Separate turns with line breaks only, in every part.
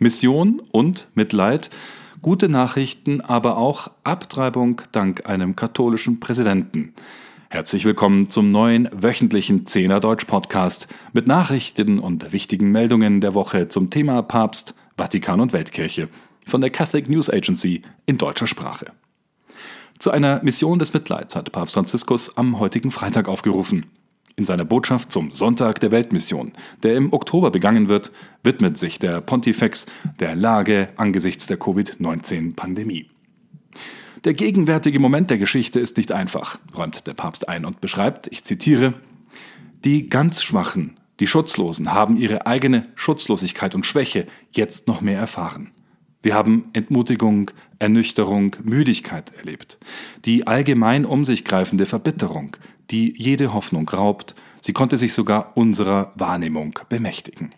Mission und Mitleid, gute Nachrichten, aber auch Abtreibung dank einem katholischen Präsidenten. Herzlich willkommen zum neuen wöchentlichen Zehner Deutsch Podcast mit Nachrichten und wichtigen Meldungen der Woche zum Thema Papst, Vatikan und Weltkirche von der Catholic News Agency in deutscher Sprache. Zu einer Mission des Mitleids hat Papst Franziskus am heutigen Freitag aufgerufen. In seiner Botschaft zum Sonntag der Weltmission, der im Oktober begangen wird, widmet sich der Pontifex der Lage angesichts der Covid-19-Pandemie. Der gegenwärtige Moment der Geschichte ist nicht einfach, räumt der Papst ein und beschreibt, ich zitiere, die ganz Schwachen, die Schutzlosen haben ihre eigene Schutzlosigkeit und Schwäche jetzt noch mehr erfahren. Wir haben Entmutigung, Ernüchterung, Müdigkeit erlebt, die allgemein um sich greifende Verbitterung, die jede Hoffnung raubt, sie konnte sich sogar unserer Wahrnehmung bemächtigen.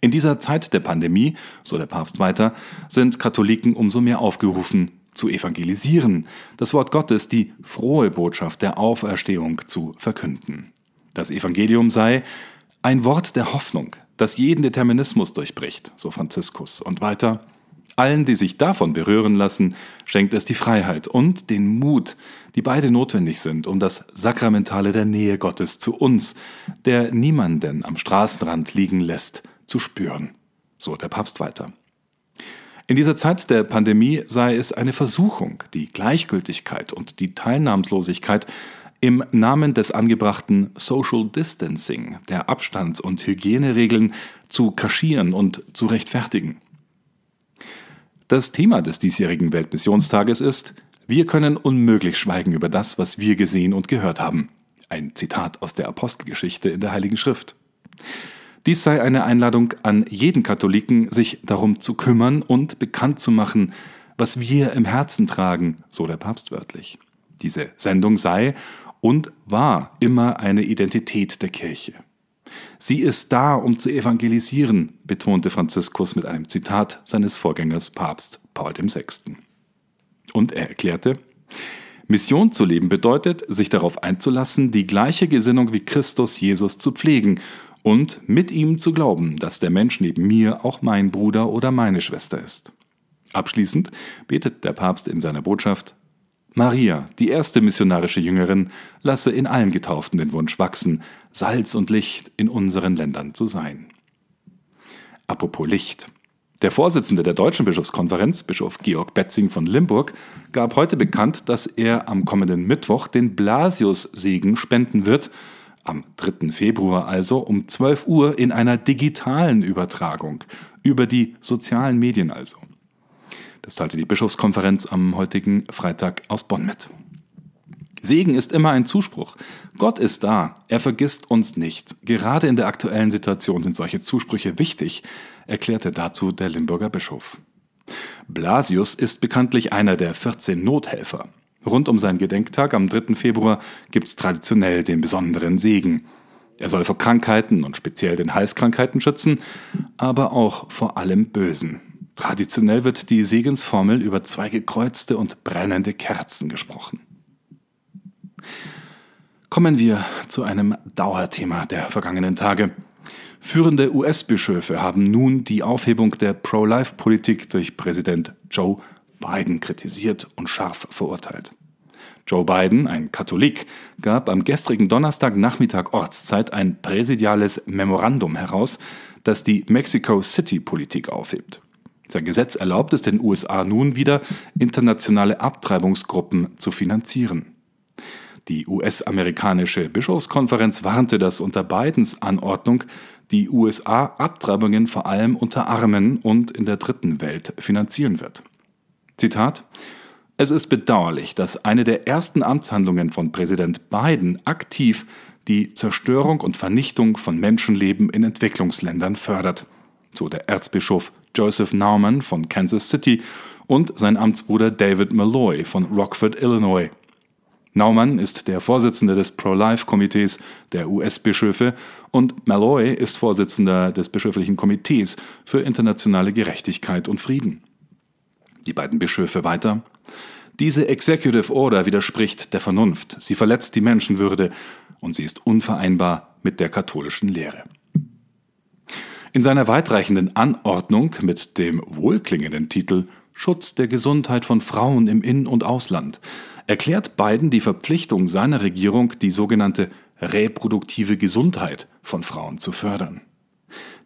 In dieser Zeit der Pandemie, so der Papst weiter, sind Katholiken umso mehr aufgerufen, zu evangelisieren, das Wort Gottes, die frohe Botschaft der Auferstehung zu verkünden. Das Evangelium sei ein Wort der Hoffnung, das jeden Determinismus durchbricht, so Franziskus. Und weiter, allen, die sich davon berühren lassen, schenkt es die Freiheit und den Mut, die beide notwendig sind, um das Sakramentale der Nähe Gottes zu uns, der niemanden am Straßenrand liegen lässt, zu spüren. So der Papst weiter. In dieser Zeit der Pandemie sei es eine Versuchung, die Gleichgültigkeit und die Teilnahmslosigkeit im Namen des angebrachten Social Distancing, der Abstands- und Hygieneregeln, zu kaschieren und zu rechtfertigen. Das Thema des diesjährigen Weltmissionstages ist, wir können unmöglich schweigen über das, was wir gesehen und gehört haben. Ein Zitat aus der Apostelgeschichte in der Heiligen Schrift. Dies sei eine Einladung an jeden Katholiken, sich darum zu kümmern und bekannt zu machen, was wir im Herzen tragen, so der Papst wörtlich. Diese Sendung sei und war immer eine Identität der Kirche. Sie ist da, um zu evangelisieren, betonte Franziskus mit einem Zitat seines Vorgängers Papst Paul VI. Und er erklärte, Mission zu leben bedeutet, sich darauf einzulassen, die gleiche Gesinnung wie Christus Jesus zu pflegen und mit ihm zu glauben, dass der Mensch neben mir auch mein Bruder oder meine Schwester ist. Abschließend betet der Papst in seiner Botschaft, Maria, die erste missionarische Jüngerin, lasse in allen Getauften den Wunsch wachsen, Salz und Licht in unseren Ländern zu sein. Apropos Licht. Der Vorsitzende der Deutschen Bischofskonferenz, Bischof Georg Betzing von Limburg, gab heute bekannt, dass er am kommenden Mittwoch den Blasius-Segen spenden wird, am 3. Februar also um 12 Uhr in einer digitalen Übertragung, über die sozialen Medien also. Das teilte die Bischofskonferenz am heutigen Freitag aus Bonn mit. Segen ist immer ein Zuspruch. Gott ist da, er vergisst uns nicht. Gerade in der aktuellen Situation sind solche Zusprüche wichtig, erklärte dazu der Limburger Bischof. Blasius ist bekanntlich einer der 14 Nothelfer. Rund um seinen Gedenktag am 3. Februar gibt es traditionell den besonderen Segen. Er soll vor Krankheiten und speziell den Halskrankheiten schützen, aber auch vor allem Bösen. Traditionell wird die Segensformel über zwei gekreuzte und brennende Kerzen gesprochen. Kommen wir zu einem Dauerthema der vergangenen Tage. Führende US-Bischöfe haben nun die Aufhebung der Pro-Life-Politik durch Präsident Joe Biden kritisiert und scharf verurteilt. Joe Biden, ein Katholik, gab am gestrigen Donnerstagnachmittag Ortszeit ein präsidiales Memorandum heraus, das die Mexico City-Politik aufhebt. Sein Gesetz erlaubt es den USA nun wieder, internationale Abtreibungsgruppen zu finanzieren. Die US-amerikanische Bischofskonferenz warnte, dass unter Bidens Anordnung die USA Abtreibungen vor allem unter Armen und in der dritten Welt finanzieren wird. Zitat Es ist bedauerlich, dass eine der ersten Amtshandlungen von Präsident Biden aktiv die Zerstörung und Vernichtung von Menschenleben in Entwicklungsländern fördert, so der Erzbischof Joseph Naumann von Kansas City und sein Amtsbruder David Malloy von Rockford, Illinois. Naumann ist der Vorsitzende des Pro-Life-Komitees der US-Bischöfe und Malloy ist Vorsitzender des Bischöflichen Komitees für internationale Gerechtigkeit und Frieden. Die beiden Bischöfe weiter. Diese Executive Order widerspricht der Vernunft, sie verletzt die Menschenwürde und sie ist unvereinbar mit der katholischen Lehre. In seiner weitreichenden Anordnung mit dem wohlklingenden Titel Schutz der Gesundheit von Frauen im In- und Ausland erklärt Biden die Verpflichtung seiner Regierung, die sogenannte reproduktive Gesundheit von Frauen zu fördern.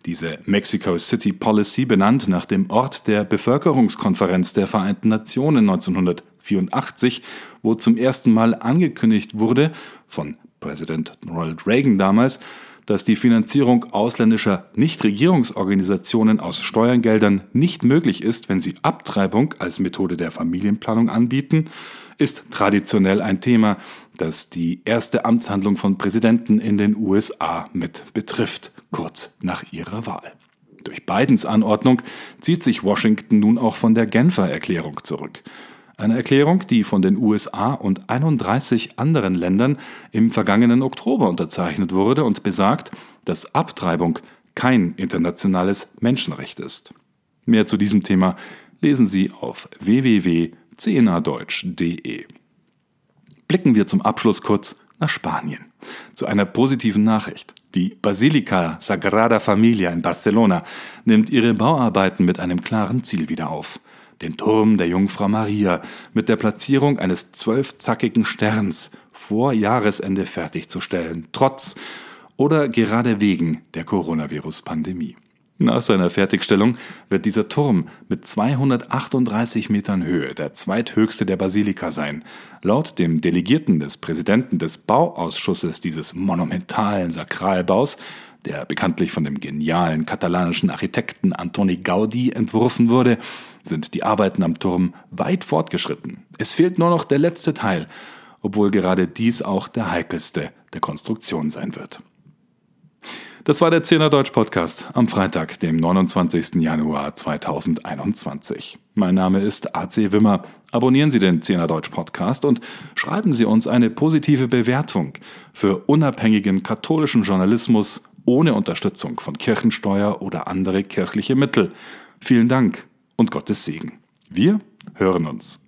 Diese Mexico City Policy, benannt nach dem Ort der Bevölkerungskonferenz der Vereinten Nationen 1984, wo zum ersten Mal angekündigt wurde, von Präsident Ronald Reagan damals, dass die Finanzierung ausländischer Nichtregierungsorganisationen aus Steuergeldern nicht möglich ist, wenn sie Abtreibung als Methode der Familienplanung anbieten, ist traditionell ein Thema, das die erste Amtshandlung von Präsidenten in den USA mit betrifft, kurz nach ihrer Wahl. Durch Bidens Anordnung zieht sich Washington nun auch von der Genfer Erklärung zurück. Eine Erklärung, die von den USA und 31 anderen Ländern im vergangenen Oktober unterzeichnet wurde und besagt, dass Abtreibung kein internationales Menschenrecht ist. Mehr zu diesem Thema lesen Sie auf www.cnadeutsch.de. Blicken wir zum Abschluss kurz nach Spanien. Zu einer positiven Nachricht. Die Basilika Sagrada Familia in Barcelona nimmt ihre Bauarbeiten mit einem klaren Ziel wieder auf den Turm der Jungfrau Maria mit der Platzierung eines zwölfzackigen Sterns vor Jahresende fertigzustellen, trotz oder gerade wegen der Coronavirus-Pandemie. Nach seiner Fertigstellung wird dieser Turm mit 238 Metern Höhe der zweithöchste der Basilika sein. Laut dem Delegierten des Präsidenten des Bauausschusses dieses monumentalen Sakralbaus der bekanntlich von dem genialen katalanischen Architekten Antoni Gaudi entworfen wurde, sind die Arbeiten am Turm weit fortgeschritten. Es fehlt nur noch der letzte Teil, obwohl gerade dies auch der heikelste der Konstruktion sein wird. Das war der Zehner Deutsch Podcast am Freitag, dem 29. Januar 2021. Mein Name ist AC Wimmer. Abonnieren Sie den Zehner Deutsch Podcast und schreiben Sie uns eine positive Bewertung für unabhängigen katholischen Journalismus ohne Unterstützung von Kirchensteuer oder andere kirchliche Mittel. Vielen Dank und Gottes Segen. Wir hören uns.